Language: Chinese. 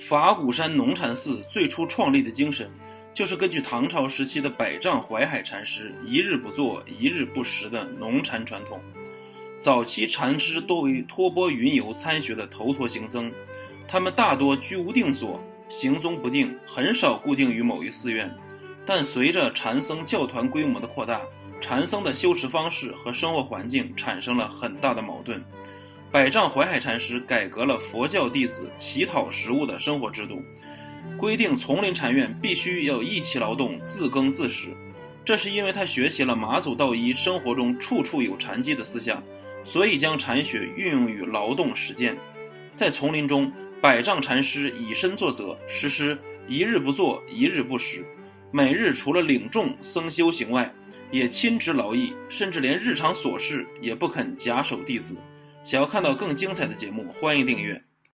法鼓山农禅寺最初创立的精神，就是根据唐朝时期的百丈怀海禅师“一日不作，一日不食”的农禅传统。早期禅师多为托钵云游参学的头陀行僧，他们大多居无定所，行踪不定，很少固定于某一寺院。但随着禅僧教团规模的扩大，禅僧的修持方式和生活环境产生了很大的矛盾。百丈怀海禅师改革了佛教弟子乞讨食物的生活制度，规定丛林禅院必须要一起劳动、自耕自食。这是因为他学习了马祖道一生活中处处有禅机的思想，所以将禅学运用于劳动实践。在丛林中，百丈禅师以身作则，实施一日不做，一日不食。每日除了领众僧修行外，也亲职劳役，甚至连日常琐事也不肯假手弟子。想要看到更精彩的节目，欢迎订阅。